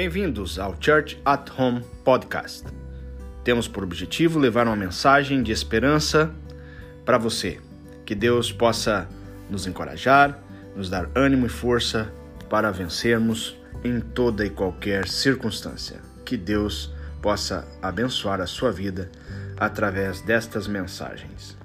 Bem-vindos ao Church at Home Podcast. Temos por objetivo levar uma mensagem de esperança para você. Que Deus possa nos encorajar, nos dar ânimo e força para vencermos em toda e qualquer circunstância. Que Deus possa abençoar a sua vida através destas mensagens.